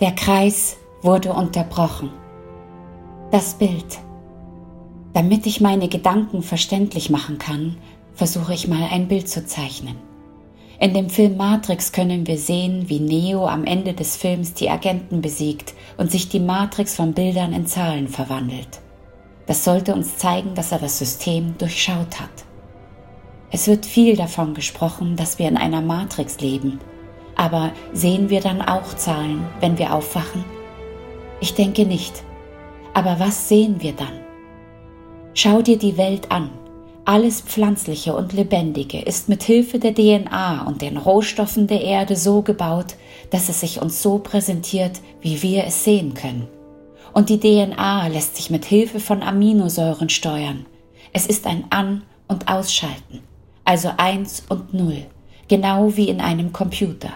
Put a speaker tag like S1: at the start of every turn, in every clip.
S1: Der Kreis wurde unterbrochen. Das Bild. Damit ich meine Gedanken verständlich machen kann, versuche ich mal ein Bild zu zeichnen. In dem Film Matrix können wir sehen, wie Neo am Ende des Films die Agenten besiegt und sich die Matrix von Bildern in Zahlen verwandelt. Das sollte uns zeigen, dass er das System durchschaut hat. Es wird viel davon gesprochen, dass wir in einer Matrix leben, aber sehen wir dann auch Zahlen, wenn wir aufwachen? Ich denke nicht. Aber was sehen wir dann? Schau dir die Welt an. Alles Pflanzliche und Lebendige ist mit Hilfe der DNA und den Rohstoffen der Erde so gebaut, dass es sich uns so präsentiert, wie wir es sehen können. Und die DNA lässt sich mit Hilfe von Aminosäuren steuern. Es ist ein An- und Ausschalten, also eins und null, genau wie in einem Computer.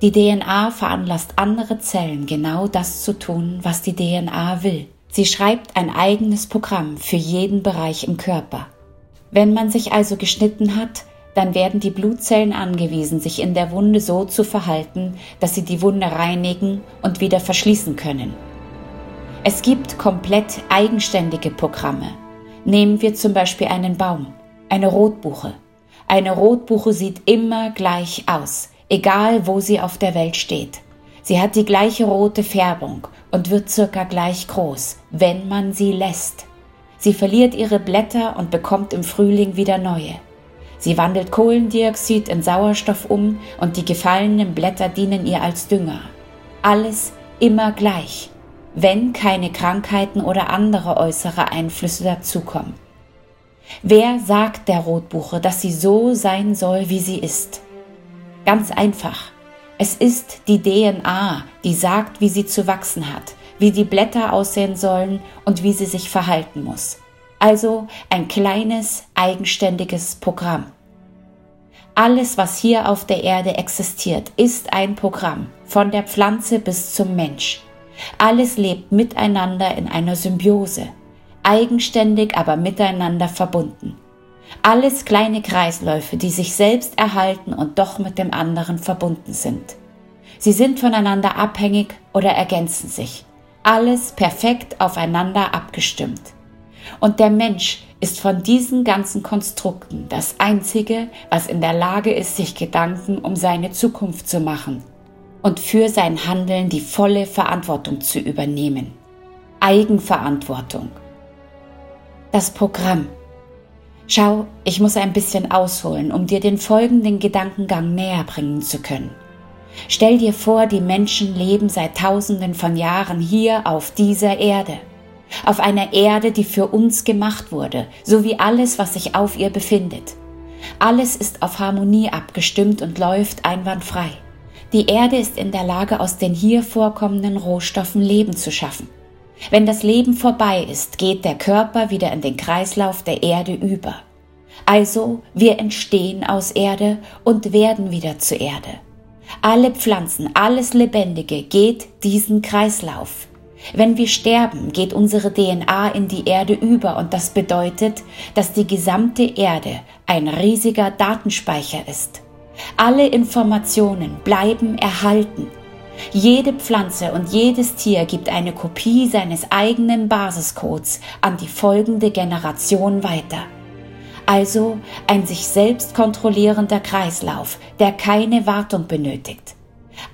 S1: Die DNA veranlasst andere Zellen genau das zu tun, was die DNA will. Sie schreibt ein eigenes Programm für jeden Bereich im Körper. Wenn man sich also geschnitten hat, dann werden die Blutzellen angewiesen, sich in der Wunde so zu verhalten, dass sie die Wunde reinigen und wieder verschließen können. Es gibt komplett eigenständige Programme. Nehmen wir zum Beispiel einen Baum, eine Rotbuche. Eine Rotbuche sieht immer gleich aus, egal wo sie auf der Welt steht. Sie hat die gleiche rote Färbung und wird circa gleich groß, wenn man sie lässt. Sie verliert ihre Blätter und bekommt im Frühling wieder neue. Sie wandelt Kohlendioxid in Sauerstoff um und die gefallenen Blätter dienen ihr als Dünger. Alles immer gleich, wenn keine Krankheiten oder andere äußere Einflüsse dazukommen. Wer sagt der Rotbuche, dass sie so sein soll, wie sie ist? Ganz einfach. Es ist die DNA, die sagt, wie sie zu wachsen hat wie die Blätter aussehen sollen und wie sie sich verhalten muss. Also ein kleines, eigenständiges Programm. Alles, was hier auf der Erde existiert, ist ein Programm, von der Pflanze bis zum Mensch. Alles lebt miteinander in einer Symbiose, eigenständig, aber miteinander verbunden. Alles kleine Kreisläufe, die sich selbst erhalten und doch mit dem anderen verbunden sind. Sie sind voneinander abhängig oder ergänzen sich alles perfekt aufeinander abgestimmt. Und der Mensch ist von diesen ganzen Konstrukten das Einzige, was in der Lage ist, sich Gedanken um seine Zukunft zu machen und für sein Handeln die volle Verantwortung zu übernehmen. Eigenverantwortung. Das Programm. Schau, ich muss ein bisschen ausholen, um dir den folgenden Gedankengang näher bringen zu können. Stell dir vor, die Menschen leben seit Tausenden von Jahren hier auf dieser Erde. Auf einer Erde, die für uns gemacht wurde, so wie alles, was sich auf ihr befindet. Alles ist auf Harmonie abgestimmt und läuft einwandfrei. Die Erde ist in der Lage, aus den hier vorkommenden Rohstoffen Leben zu schaffen. Wenn das Leben vorbei ist, geht der Körper wieder in den Kreislauf der Erde über. Also, wir entstehen aus Erde und werden wieder zur Erde. Alle Pflanzen, alles Lebendige geht diesen Kreislauf. Wenn wir sterben, geht unsere DNA in die Erde über und das bedeutet, dass die gesamte Erde ein riesiger Datenspeicher ist. Alle Informationen bleiben erhalten. Jede Pflanze und jedes Tier gibt eine Kopie seines eigenen Basiscodes an die folgende Generation weiter also ein sich selbst kontrollierender Kreislauf, der keine Wartung benötigt.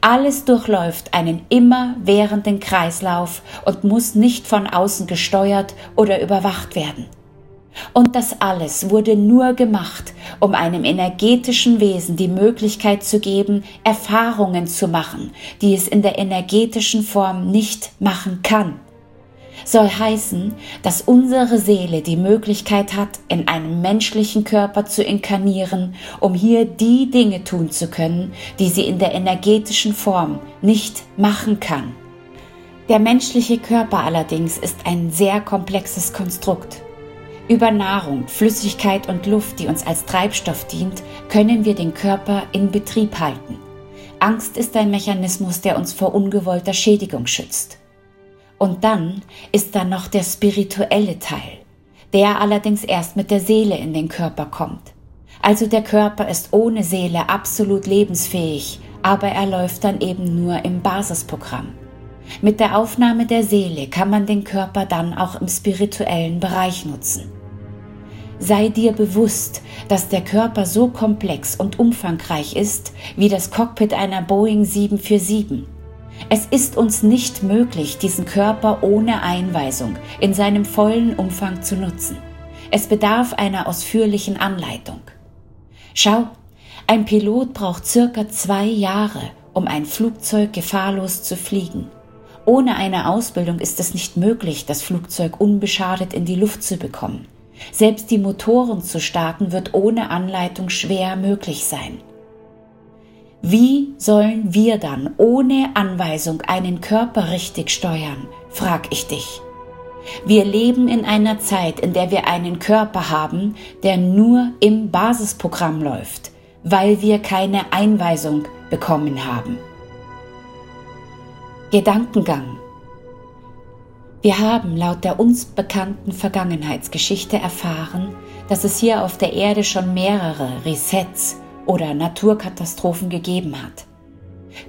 S1: Alles durchläuft einen immerwährenden Kreislauf und muss nicht von außen gesteuert oder überwacht werden. Und das alles wurde nur gemacht, um einem energetischen Wesen die Möglichkeit zu geben, Erfahrungen zu machen, die es in der energetischen Form nicht machen kann soll heißen, dass unsere Seele die Möglichkeit hat, in einem menschlichen Körper zu inkarnieren, um hier die Dinge tun zu können, die sie in der energetischen Form nicht machen kann. Der menschliche Körper allerdings ist ein sehr komplexes Konstrukt. Über Nahrung, Flüssigkeit und Luft, die uns als Treibstoff dient, können wir den Körper in Betrieb halten. Angst ist ein Mechanismus, der uns vor ungewollter Schädigung schützt. Und dann ist da noch der spirituelle Teil, der allerdings erst mit der Seele in den Körper kommt. Also der Körper ist ohne Seele absolut lebensfähig, aber er läuft dann eben nur im Basisprogramm. Mit der Aufnahme der Seele kann man den Körper dann auch im spirituellen Bereich nutzen. Sei dir bewusst, dass der Körper so komplex und umfangreich ist wie das Cockpit einer Boeing 747. Es ist uns nicht möglich, diesen Körper ohne Einweisung in seinem vollen Umfang zu nutzen. Es bedarf einer ausführlichen Anleitung. Schau, ein Pilot braucht circa zwei Jahre, um ein Flugzeug gefahrlos zu fliegen. Ohne eine Ausbildung ist es nicht möglich, das Flugzeug unbeschadet in die Luft zu bekommen. Selbst die Motoren zu starten wird ohne Anleitung schwer möglich sein. Wie sollen wir dann ohne Anweisung einen Körper richtig steuern, frag ich dich. Wir leben in einer Zeit, in der wir einen Körper haben, der nur im Basisprogramm läuft, weil wir keine Einweisung bekommen haben. Gedankengang. Wir haben laut der uns bekannten Vergangenheitsgeschichte erfahren, dass es hier auf der Erde schon mehrere Resets oder Naturkatastrophen gegeben hat.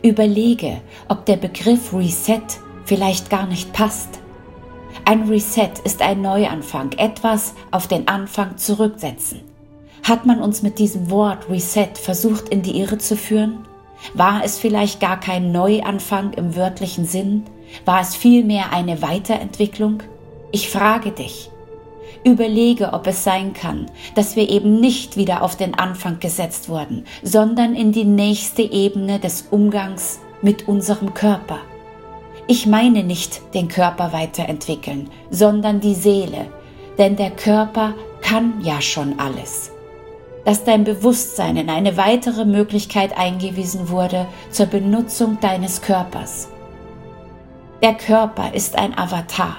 S1: Überlege, ob der Begriff Reset vielleicht gar nicht passt. Ein Reset ist ein Neuanfang, etwas auf den Anfang zurücksetzen. Hat man uns mit diesem Wort Reset versucht in die Irre zu führen? War es vielleicht gar kein Neuanfang im wörtlichen Sinn? War es vielmehr eine Weiterentwicklung? Ich frage dich. Überlege, ob es sein kann, dass wir eben nicht wieder auf den Anfang gesetzt wurden, sondern in die nächste Ebene des Umgangs mit unserem Körper. Ich meine nicht den Körper weiterentwickeln, sondern die Seele, denn der Körper kann ja schon alles dass dein Bewusstsein in eine weitere Möglichkeit eingewiesen wurde zur Benutzung deines Körpers. Der Körper ist ein Avatar,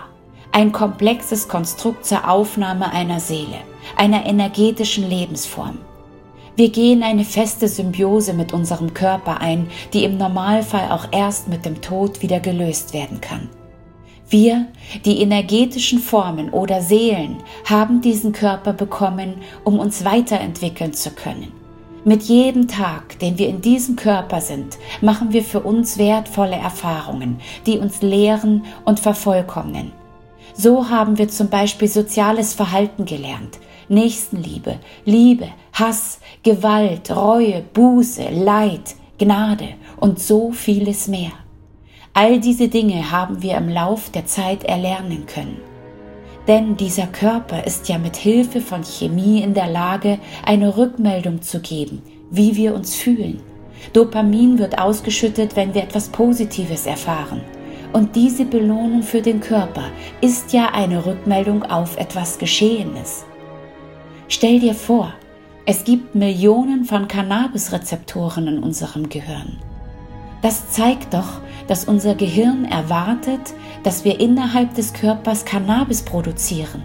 S1: ein komplexes Konstrukt zur Aufnahme einer Seele, einer energetischen Lebensform. Wir gehen eine feste Symbiose mit unserem Körper ein, die im Normalfall auch erst mit dem Tod wieder gelöst werden kann. Wir, die energetischen Formen oder Seelen, haben diesen Körper bekommen, um uns weiterentwickeln zu können. Mit jedem Tag, den wir in diesem Körper sind, machen wir für uns wertvolle Erfahrungen, die uns lehren und vervollkommnen. So haben wir zum Beispiel soziales Verhalten gelernt, Nächstenliebe, Liebe, Hass, Gewalt, Reue, Buße, Leid, Gnade und so vieles mehr. All diese Dinge haben wir im Lauf der Zeit erlernen können. Denn dieser Körper ist ja mit Hilfe von Chemie in der Lage, eine Rückmeldung zu geben, wie wir uns fühlen. Dopamin wird ausgeschüttet, wenn wir etwas Positives erfahren. Und diese Belohnung für den Körper ist ja eine Rückmeldung auf etwas Geschehenes. Stell dir vor, es gibt Millionen von Cannabis-Rezeptoren in unserem Gehirn. Das zeigt doch, dass unser Gehirn erwartet, dass wir innerhalb des Körpers Cannabis produzieren.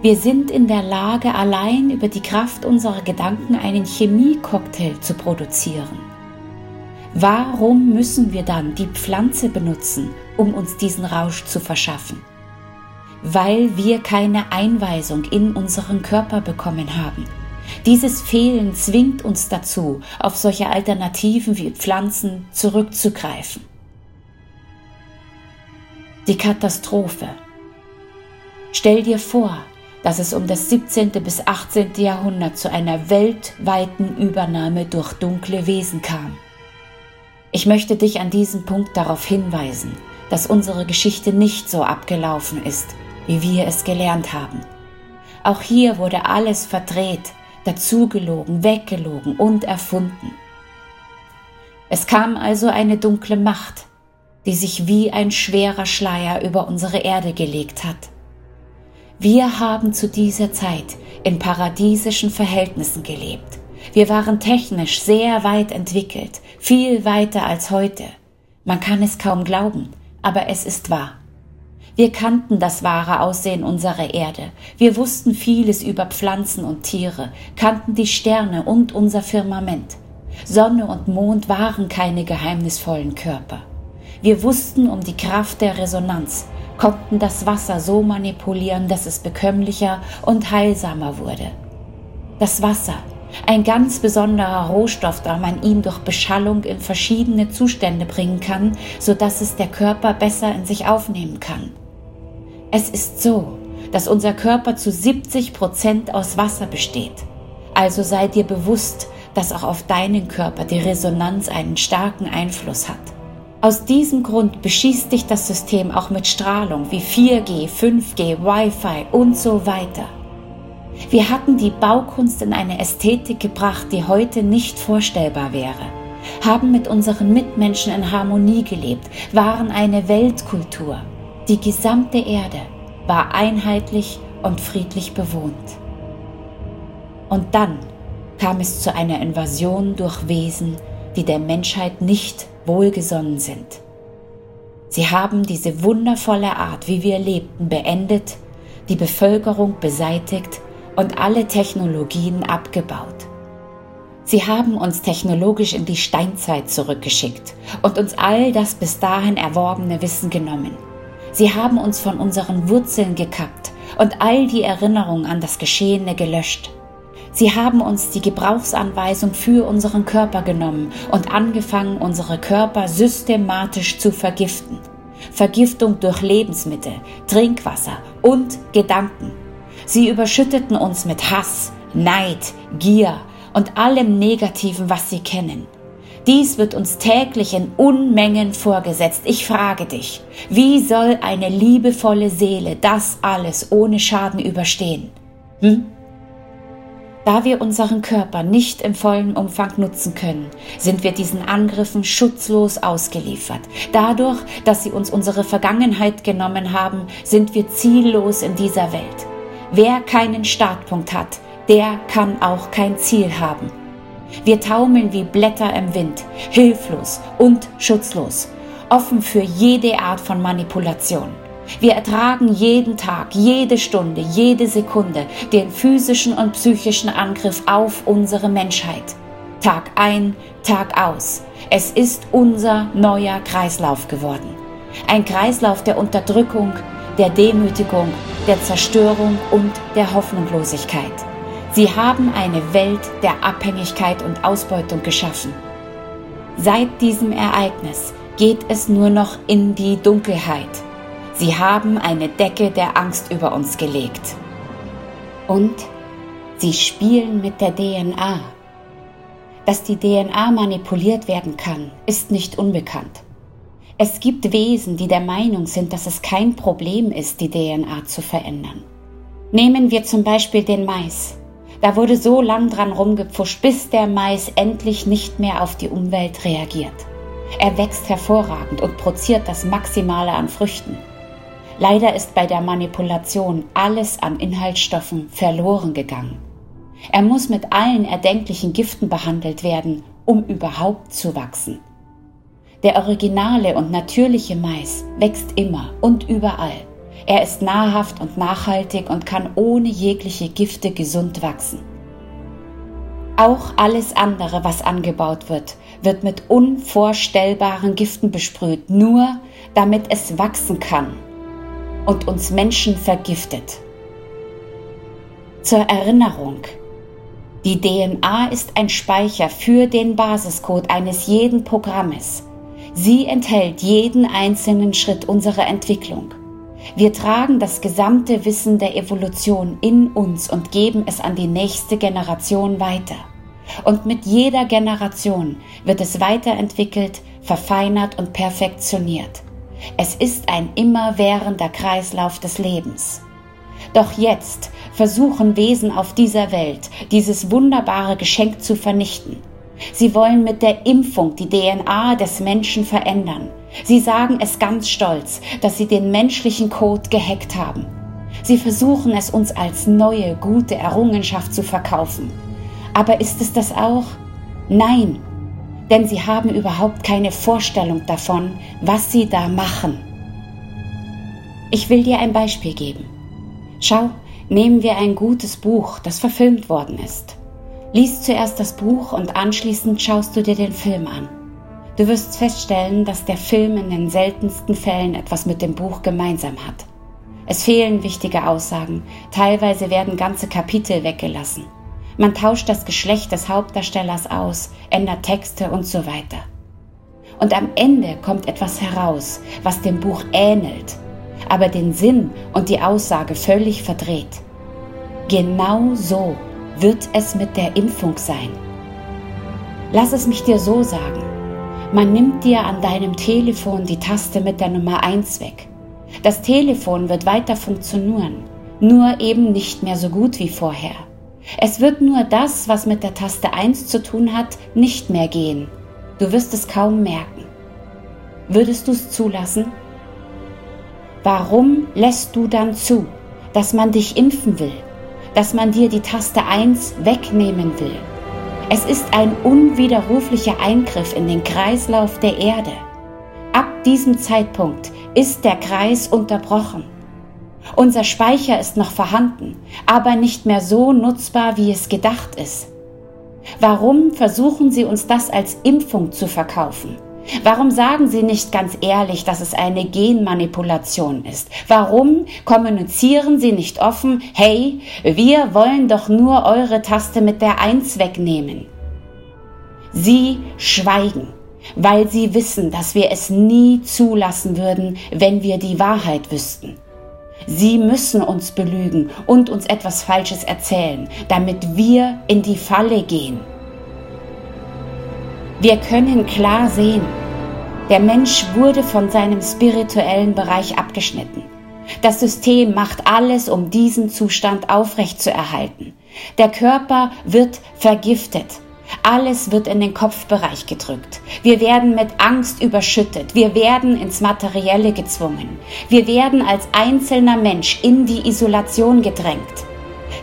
S1: Wir sind in der Lage, allein über die Kraft unserer Gedanken einen Chemiecocktail zu produzieren. Warum müssen wir dann die Pflanze benutzen, um uns diesen Rausch zu verschaffen? Weil wir keine Einweisung in unseren Körper bekommen haben dieses Fehlen zwingt uns dazu, auf solche Alternativen wie Pflanzen zurückzugreifen. Die Katastrophe. Stell dir vor, dass es um das 17. bis 18. Jahrhundert zu einer weltweiten Übernahme durch dunkle Wesen kam. Ich möchte dich an diesem Punkt darauf hinweisen, dass unsere Geschichte nicht so abgelaufen ist, wie wir es gelernt haben. Auch hier wurde alles verdreht, dazugelogen, weggelogen und erfunden. Es kam also eine dunkle Macht, die sich wie ein schwerer Schleier über unsere Erde gelegt hat. Wir haben zu dieser Zeit in paradiesischen Verhältnissen gelebt. Wir waren technisch sehr weit entwickelt, viel weiter als heute. Man kann es kaum glauben, aber es ist wahr. Wir kannten das wahre Aussehen unserer Erde. Wir wussten vieles über Pflanzen und Tiere, kannten die Sterne und unser Firmament. Sonne und Mond waren keine geheimnisvollen Körper. Wir wussten um die Kraft der Resonanz, konnten das Wasser so manipulieren, dass es bekömmlicher und heilsamer wurde. Das Wasser, Ein ganz besonderer Rohstoff, da man ihn durch Beschallung in verschiedene Zustände bringen kann, sodass es der Körper besser in sich aufnehmen kann. Es ist so, dass unser Körper zu 70 Prozent aus Wasser besteht. Also sei dir bewusst, dass auch auf deinen Körper die Resonanz einen starken Einfluss hat. Aus diesem Grund beschießt dich das System auch mit Strahlung wie 4G, 5G, Wi-Fi und so weiter. Wir hatten die Baukunst in eine Ästhetik gebracht, die heute nicht vorstellbar wäre, haben mit unseren Mitmenschen in Harmonie gelebt, waren eine Weltkultur. Die gesamte Erde war einheitlich und friedlich bewohnt. Und dann kam es zu einer Invasion durch Wesen, die der Menschheit nicht wohlgesonnen sind. Sie haben diese wundervolle Art, wie wir lebten, beendet, die Bevölkerung beseitigt und alle Technologien abgebaut. Sie haben uns technologisch in die Steinzeit zurückgeschickt und uns all das bis dahin erworbene Wissen genommen. Sie haben uns von unseren Wurzeln gekappt und all die Erinnerungen an das Geschehene gelöscht. Sie haben uns die Gebrauchsanweisung für unseren Körper genommen und angefangen, unsere Körper systematisch zu vergiften. Vergiftung durch Lebensmittel, Trinkwasser und Gedanken. Sie überschütteten uns mit Hass, Neid, Gier und allem Negativen, was sie kennen. Dies wird uns täglich in Unmengen vorgesetzt. Ich frage dich, wie soll eine liebevolle Seele das alles ohne Schaden überstehen? Hm? Da wir unseren Körper nicht im vollen Umfang nutzen können, sind wir diesen Angriffen schutzlos ausgeliefert. Dadurch, dass sie uns unsere Vergangenheit genommen haben, sind wir ziellos in dieser Welt. Wer keinen Startpunkt hat, der kann auch kein Ziel haben. Wir taumeln wie Blätter im Wind, hilflos und schutzlos, offen für jede Art von Manipulation. Wir ertragen jeden Tag, jede Stunde, jede Sekunde den physischen und psychischen Angriff auf unsere Menschheit. Tag ein, Tag aus. Es ist unser neuer Kreislauf geworden. Ein Kreislauf der Unterdrückung, der Demütigung, der Zerstörung und der Hoffnungslosigkeit. Sie haben eine Welt der Abhängigkeit und Ausbeutung geschaffen. Seit diesem Ereignis geht es nur noch in die Dunkelheit. Sie haben eine Decke der Angst über uns gelegt. Und sie spielen mit der DNA. Dass die DNA manipuliert werden kann, ist nicht unbekannt. Es gibt Wesen, die der Meinung sind, dass es kein Problem ist, die DNA zu verändern. Nehmen wir zum Beispiel den Mais. Da wurde so lang dran rumgepfuscht, bis der Mais endlich nicht mehr auf die Umwelt reagiert. Er wächst hervorragend und produziert das Maximale an Früchten. Leider ist bei der Manipulation alles an Inhaltsstoffen verloren gegangen. Er muss mit allen erdenklichen Giften behandelt werden, um überhaupt zu wachsen. Der originale und natürliche Mais wächst immer und überall. Er ist nahrhaft und nachhaltig und kann ohne jegliche Gifte gesund wachsen. Auch alles andere, was angebaut wird, wird mit unvorstellbaren Giften besprüht, nur damit es wachsen kann und uns Menschen vergiftet. Zur Erinnerung. Die DNA ist ein Speicher für den Basiscode eines jeden Programmes. Sie enthält jeden einzelnen Schritt unserer Entwicklung. Wir tragen das gesamte Wissen der Evolution in uns und geben es an die nächste Generation weiter. Und mit jeder Generation wird es weiterentwickelt, verfeinert und perfektioniert. Es ist ein immerwährender Kreislauf des Lebens. Doch jetzt versuchen Wesen auf dieser Welt, dieses wunderbare Geschenk zu vernichten. Sie wollen mit der Impfung die DNA des Menschen verändern. Sie sagen es ganz stolz, dass sie den menschlichen Code gehackt haben. Sie versuchen es uns als neue, gute Errungenschaft zu verkaufen. Aber ist es das auch? Nein, denn sie haben überhaupt keine Vorstellung davon, was sie da machen. Ich will dir ein Beispiel geben. Schau, nehmen wir ein gutes Buch, das verfilmt worden ist. Lies zuerst das Buch und anschließend schaust du dir den Film an. Du wirst feststellen, dass der Film in den seltensten Fällen etwas mit dem Buch gemeinsam hat. Es fehlen wichtige Aussagen, teilweise werden ganze Kapitel weggelassen. Man tauscht das Geschlecht des Hauptdarstellers aus, ändert Texte und so weiter. Und am Ende kommt etwas heraus, was dem Buch ähnelt, aber den Sinn und die Aussage völlig verdreht. Genau so wird es mit der Impfung sein. Lass es mich dir so sagen. Man nimmt dir an deinem Telefon die Taste mit der Nummer 1 weg. Das Telefon wird weiter funktionieren, nur eben nicht mehr so gut wie vorher. Es wird nur das, was mit der Taste 1 zu tun hat, nicht mehr gehen. Du wirst es kaum merken. Würdest du es zulassen? Warum lässt du dann zu, dass man dich impfen will, dass man dir die Taste 1 wegnehmen will? Es ist ein unwiderruflicher Eingriff in den Kreislauf der Erde. Ab diesem Zeitpunkt ist der Kreis unterbrochen. Unser Speicher ist noch vorhanden, aber nicht mehr so nutzbar, wie es gedacht ist. Warum versuchen Sie uns das als Impfung zu verkaufen? Warum sagen Sie nicht ganz ehrlich, dass es eine Genmanipulation ist? Warum kommunizieren Sie nicht offen, hey, wir wollen doch nur eure Taste mit der Eins wegnehmen? Sie schweigen, weil Sie wissen, dass wir es nie zulassen würden, wenn wir die Wahrheit wüssten. Sie müssen uns belügen und uns etwas Falsches erzählen, damit wir in die Falle gehen. Wir können klar sehen, der Mensch wurde von seinem spirituellen Bereich abgeschnitten. Das System macht alles, um diesen Zustand aufrechtzuerhalten. Der Körper wird vergiftet. Alles wird in den Kopfbereich gedrückt. Wir werden mit Angst überschüttet. Wir werden ins Materielle gezwungen. Wir werden als einzelner Mensch in die Isolation gedrängt.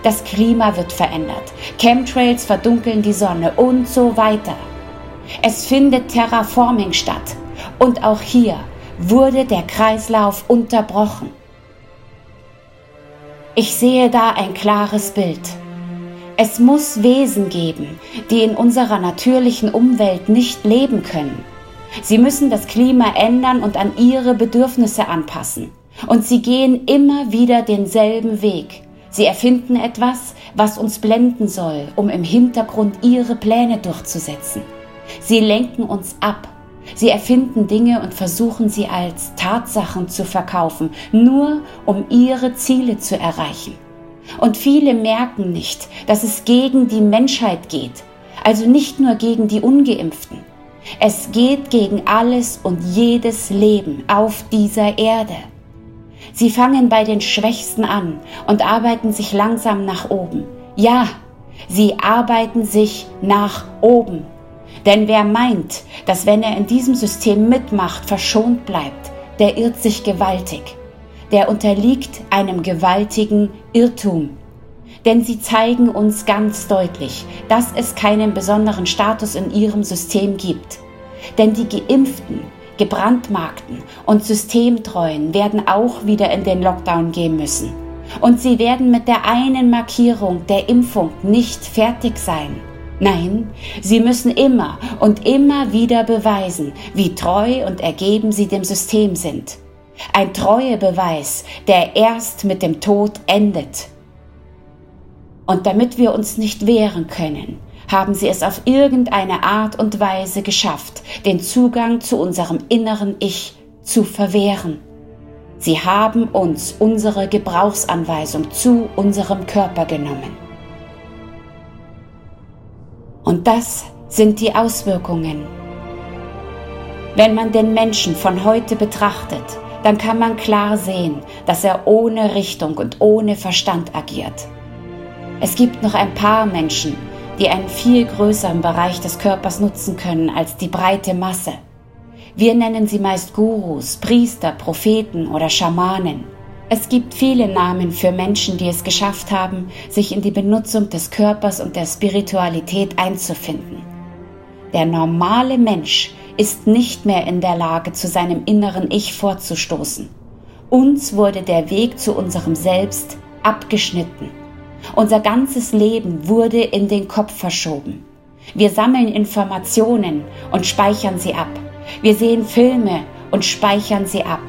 S1: Das Klima wird verändert. Chemtrails verdunkeln die Sonne und so weiter. Es findet Terraforming statt. Und auch hier wurde der Kreislauf unterbrochen. Ich sehe da ein klares Bild. Es muss Wesen geben, die in unserer natürlichen Umwelt nicht leben können. Sie müssen das Klima ändern und an ihre Bedürfnisse anpassen. Und sie gehen immer wieder denselben Weg. Sie erfinden etwas, was uns blenden soll, um im Hintergrund ihre Pläne durchzusetzen. Sie lenken uns ab. Sie erfinden Dinge und versuchen sie als Tatsachen zu verkaufen, nur um ihre Ziele zu erreichen. Und viele merken nicht, dass es gegen die Menschheit geht, also nicht nur gegen die ungeimpften. Es geht gegen alles und jedes Leben auf dieser Erde. Sie fangen bei den Schwächsten an und arbeiten sich langsam nach oben. Ja, sie arbeiten sich nach oben. Denn wer meint, dass wenn er in diesem System mitmacht, verschont bleibt, der irrt sich gewaltig der unterliegt einem gewaltigen Irrtum. Denn sie zeigen uns ganz deutlich, dass es keinen besonderen Status in ihrem System gibt. Denn die Geimpften, Gebrandmarkten und Systemtreuen werden auch wieder in den Lockdown gehen müssen. Und sie werden mit der einen Markierung der Impfung nicht fertig sein. Nein, sie müssen immer und immer wieder beweisen, wie treu und ergeben sie dem System sind. Ein Treuebeweis, der erst mit dem Tod endet. Und damit wir uns nicht wehren können, haben sie es auf irgendeine Art und Weise geschafft, den Zugang zu unserem inneren Ich zu verwehren. Sie haben uns unsere Gebrauchsanweisung zu unserem Körper genommen. Und das sind die Auswirkungen. Wenn man den Menschen von heute betrachtet, dann kann man klar sehen, dass er ohne Richtung und ohne Verstand agiert. Es gibt noch ein paar Menschen, die einen viel größeren Bereich des Körpers nutzen können als die breite Masse. Wir nennen sie meist Gurus, Priester, Propheten oder Schamanen. Es gibt viele Namen für Menschen, die es geschafft haben, sich in die Benutzung des Körpers und der Spiritualität einzufinden. Der normale Mensch ist nicht mehr in der Lage, zu seinem inneren Ich vorzustoßen. Uns wurde der Weg zu unserem Selbst abgeschnitten. Unser ganzes Leben wurde in den Kopf verschoben. Wir sammeln Informationen und speichern sie ab. Wir sehen Filme und speichern sie ab.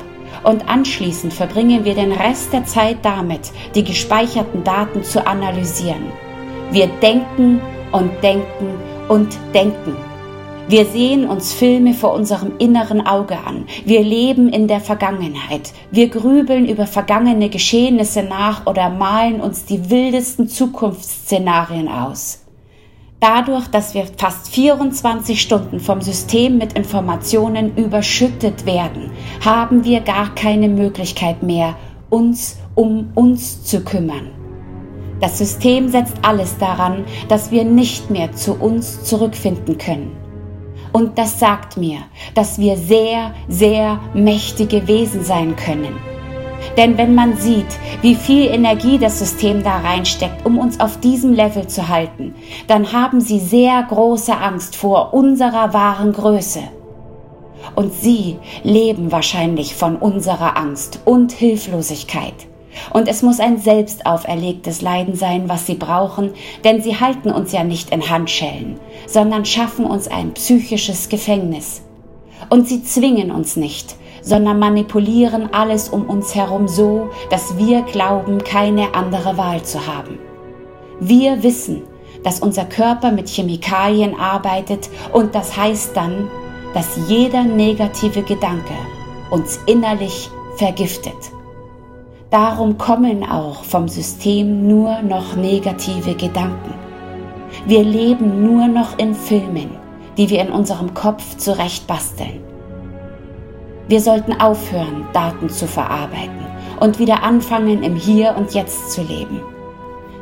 S1: Und anschließend verbringen wir den Rest der Zeit damit, die gespeicherten Daten zu analysieren. Wir denken und denken und denken. Wir sehen uns Filme vor unserem inneren Auge an. Wir leben in der Vergangenheit. Wir grübeln über vergangene Geschehnisse nach oder malen uns die wildesten Zukunftsszenarien aus. Dadurch, dass wir fast 24 Stunden vom System mit Informationen überschüttet werden, haben wir gar keine Möglichkeit mehr, uns um uns zu kümmern. Das System setzt alles daran, dass wir nicht mehr zu uns zurückfinden können. Und das sagt mir, dass wir sehr, sehr mächtige Wesen sein können. Denn wenn man sieht, wie viel Energie das System da reinsteckt, um uns auf diesem Level zu halten, dann haben sie sehr große Angst vor unserer wahren Größe. Und sie leben wahrscheinlich von unserer Angst und Hilflosigkeit. Und es muss ein selbst auferlegtes Leiden sein, was sie brauchen, denn sie halten uns ja nicht in Handschellen, sondern schaffen uns ein psychisches Gefängnis. Und sie zwingen uns nicht, sondern manipulieren alles um uns herum so, dass wir glauben, keine andere Wahl zu haben. Wir wissen, dass unser Körper mit Chemikalien arbeitet und das heißt dann, dass jeder negative Gedanke uns innerlich vergiftet. Darum kommen auch vom System nur noch negative Gedanken. Wir leben nur noch in Filmen, die wir in unserem Kopf zurechtbasteln. Wir sollten aufhören, Daten zu verarbeiten und wieder anfangen, im Hier und Jetzt zu leben.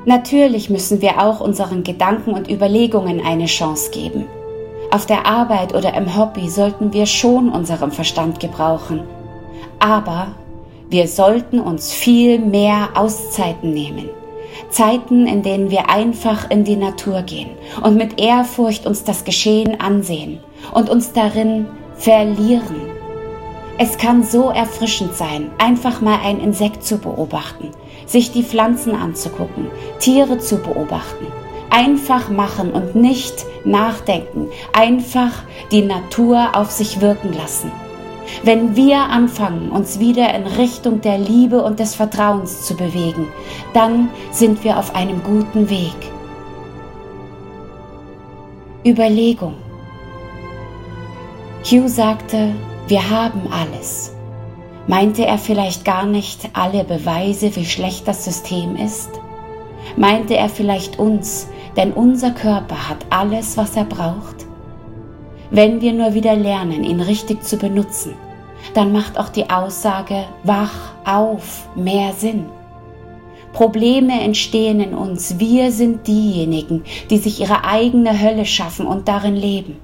S1: Natürlich müssen wir auch unseren Gedanken und Überlegungen eine Chance geben. Auf der Arbeit oder im Hobby sollten wir schon unseren Verstand gebrauchen. Aber wir sollten uns viel mehr Auszeiten nehmen. Zeiten, in denen wir einfach in die Natur gehen und mit Ehrfurcht uns das Geschehen ansehen und uns darin verlieren. Es kann so erfrischend sein, einfach mal ein Insekt zu beobachten, sich die Pflanzen anzugucken, Tiere zu beobachten. Einfach machen und nicht nachdenken, einfach die Natur auf sich wirken lassen. Wenn wir anfangen, uns wieder in Richtung der Liebe und des Vertrauens zu bewegen, dann sind wir auf einem guten Weg. Überlegung. Hugh sagte, wir haben alles. Meinte er vielleicht gar nicht alle Beweise, wie schlecht das System ist? Meinte er vielleicht uns, denn unser Körper hat alles, was er braucht? Wenn wir nur wieder lernen, ihn richtig zu benutzen, dann macht auch die Aussage wach auf mehr Sinn. Probleme entstehen in uns. Wir sind diejenigen, die sich ihre eigene Hölle schaffen und darin leben.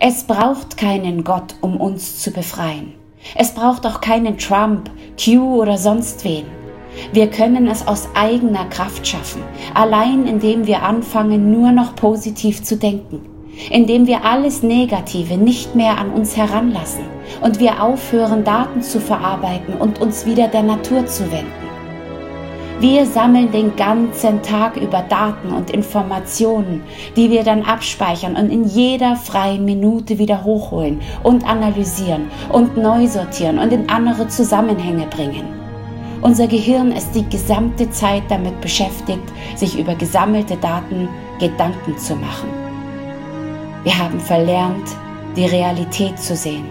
S1: Es braucht keinen Gott, um uns zu befreien. Es braucht auch keinen Trump, Q oder sonst wen. Wir können es aus eigener Kraft schaffen, allein indem wir anfangen, nur noch positiv zu denken indem wir alles Negative nicht mehr an uns heranlassen und wir aufhören, Daten zu verarbeiten und uns wieder der Natur zu wenden. Wir sammeln den ganzen Tag über Daten und Informationen, die wir dann abspeichern und in jeder freien Minute wieder hochholen und analysieren und neu sortieren und in andere Zusammenhänge bringen. Unser Gehirn ist die gesamte Zeit damit beschäftigt, sich über gesammelte Daten Gedanken zu machen. Wir haben verlernt, die Realität zu sehen.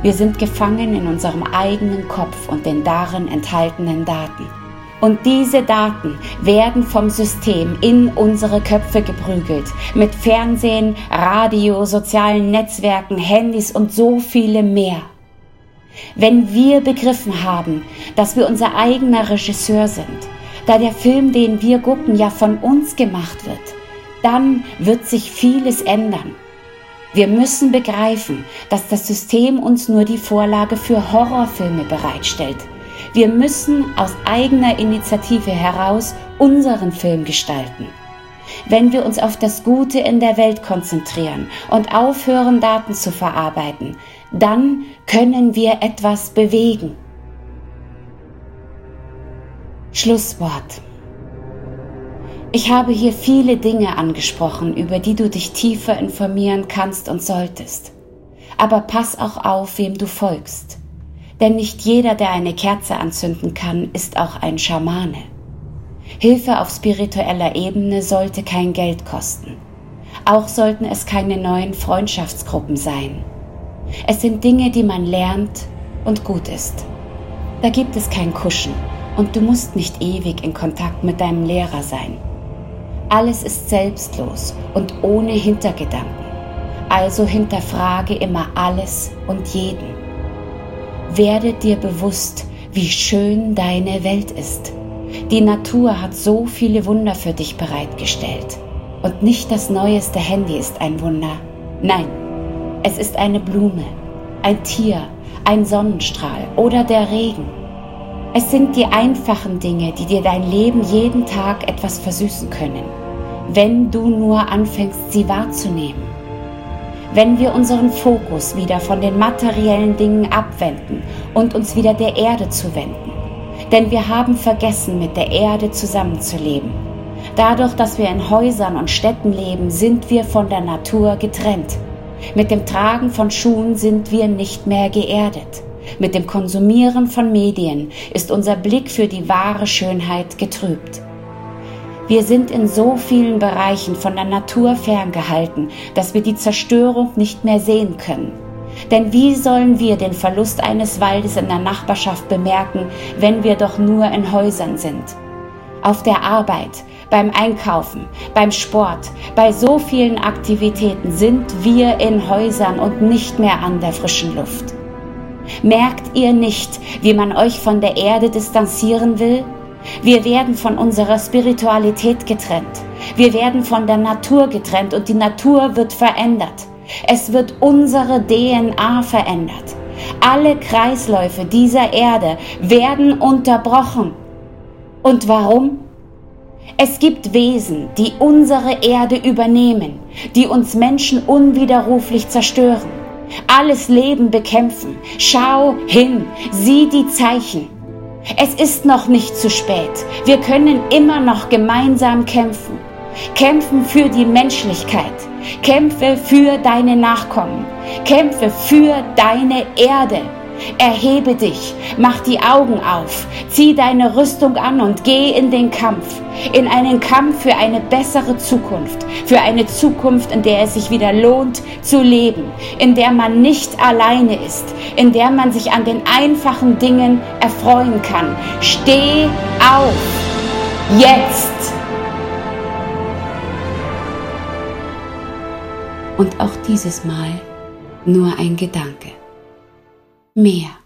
S1: Wir sind gefangen in unserem eigenen Kopf und den darin enthaltenen Daten. Und diese Daten werden vom System in unsere Köpfe geprügelt. Mit Fernsehen, Radio, sozialen Netzwerken, Handys und so viele mehr. Wenn wir begriffen haben, dass wir unser eigener Regisseur sind, da der Film, den wir gucken, ja von uns gemacht wird, dann wird sich vieles ändern. Wir müssen begreifen, dass das System uns nur die Vorlage für Horrorfilme bereitstellt. Wir müssen aus eigener Initiative heraus unseren Film gestalten. Wenn wir uns auf das Gute in der Welt konzentrieren und aufhören, Daten zu verarbeiten, dann können wir etwas bewegen. Schlusswort. Ich habe hier viele Dinge angesprochen, über die du dich tiefer informieren kannst und solltest. Aber pass auch auf, wem du folgst. Denn nicht jeder, der eine Kerze anzünden kann, ist auch ein Schamane. Hilfe auf spiritueller Ebene sollte kein Geld kosten. Auch sollten es keine neuen Freundschaftsgruppen sein. Es sind Dinge, die man lernt und gut ist. Da gibt es kein Kuschen und du musst nicht ewig in Kontakt mit deinem Lehrer sein. Alles ist selbstlos und ohne Hintergedanken. Also hinterfrage immer alles und jeden. Werde dir bewusst, wie schön deine Welt ist. Die Natur hat so viele Wunder für dich bereitgestellt. Und nicht das neueste Handy ist ein Wunder. Nein, es ist eine Blume, ein Tier, ein Sonnenstrahl oder der Regen. Es sind die einfachen Dinge, die dir dein Leben jeden Tag etwas versüßen können, wenn du nur anfängst, sie wahrzunehmen. Wenn wir unseren Fokus wieder von den materiellen Dingen abwenden und uns wieder der Erde zuwenden. Denn wir haben vergessen, mit der Erde zusammenzuleben. Dadurch, dass wir in Häusern und Städten leben, sind wir von der Natur getrennt. Mit dem Tragen von Schuhen sind wir nicht mehr geerdet. Mit dem Konsumieren von Medien ist unser Blick für die wahre Schönheit getrübt. Wir sind in so vielen Bereichen von der Natur ferngehalten, dass wir die Zerstörung nicht mehr sehen können. Denn wie sollen wir den Verlust eines Waldes in der Nachbarschaft bemerken, wenn wir doch nur in Häusern sind? Auf der Arbeit, beim Einkaufen, beim Sport, bei so vielen Aktivitäten sind wir in Häusern und nicht mehr an der frischen Luft. Merkt ihr nicht, wie man euch von der Erde distanzieren will? Wir werden von unserer Spiritualität getrennt. Wir werden von der Natur getrennt und die Natur wird verändert. Es wird unsere DNA verändert. Alle Kreisläufe dieser Erde werden unterbrochen. Und warum? Es gibt Wesen, die unsere Erde übernehmen, die uns Menschen unwiderruflich zerstören, alles Leben bekämpfen. Schau hin, sieh die Zeichen. Es ist noch nicht zu spät. Wir können immer noch gemeinsam kämpfen. Kämpfen für die Menschlichkeit. Kämpfe für deine Nachkommen. Kämpfe für deine Erde. Erhebe dich, mach die Augen auf, zieh deine Rüstung an und geh in den Kampf, in einen Kampf für eine bessere Zukunft, für eine Zukunft, in der es sich wieder lohnt zu leben, in der man nicht alleine ist, in der man sich an den einfachen Dingen erfreuen kann. Steh auf, jetzt! Und auch dieses Mal nur ein Gedanke mehr.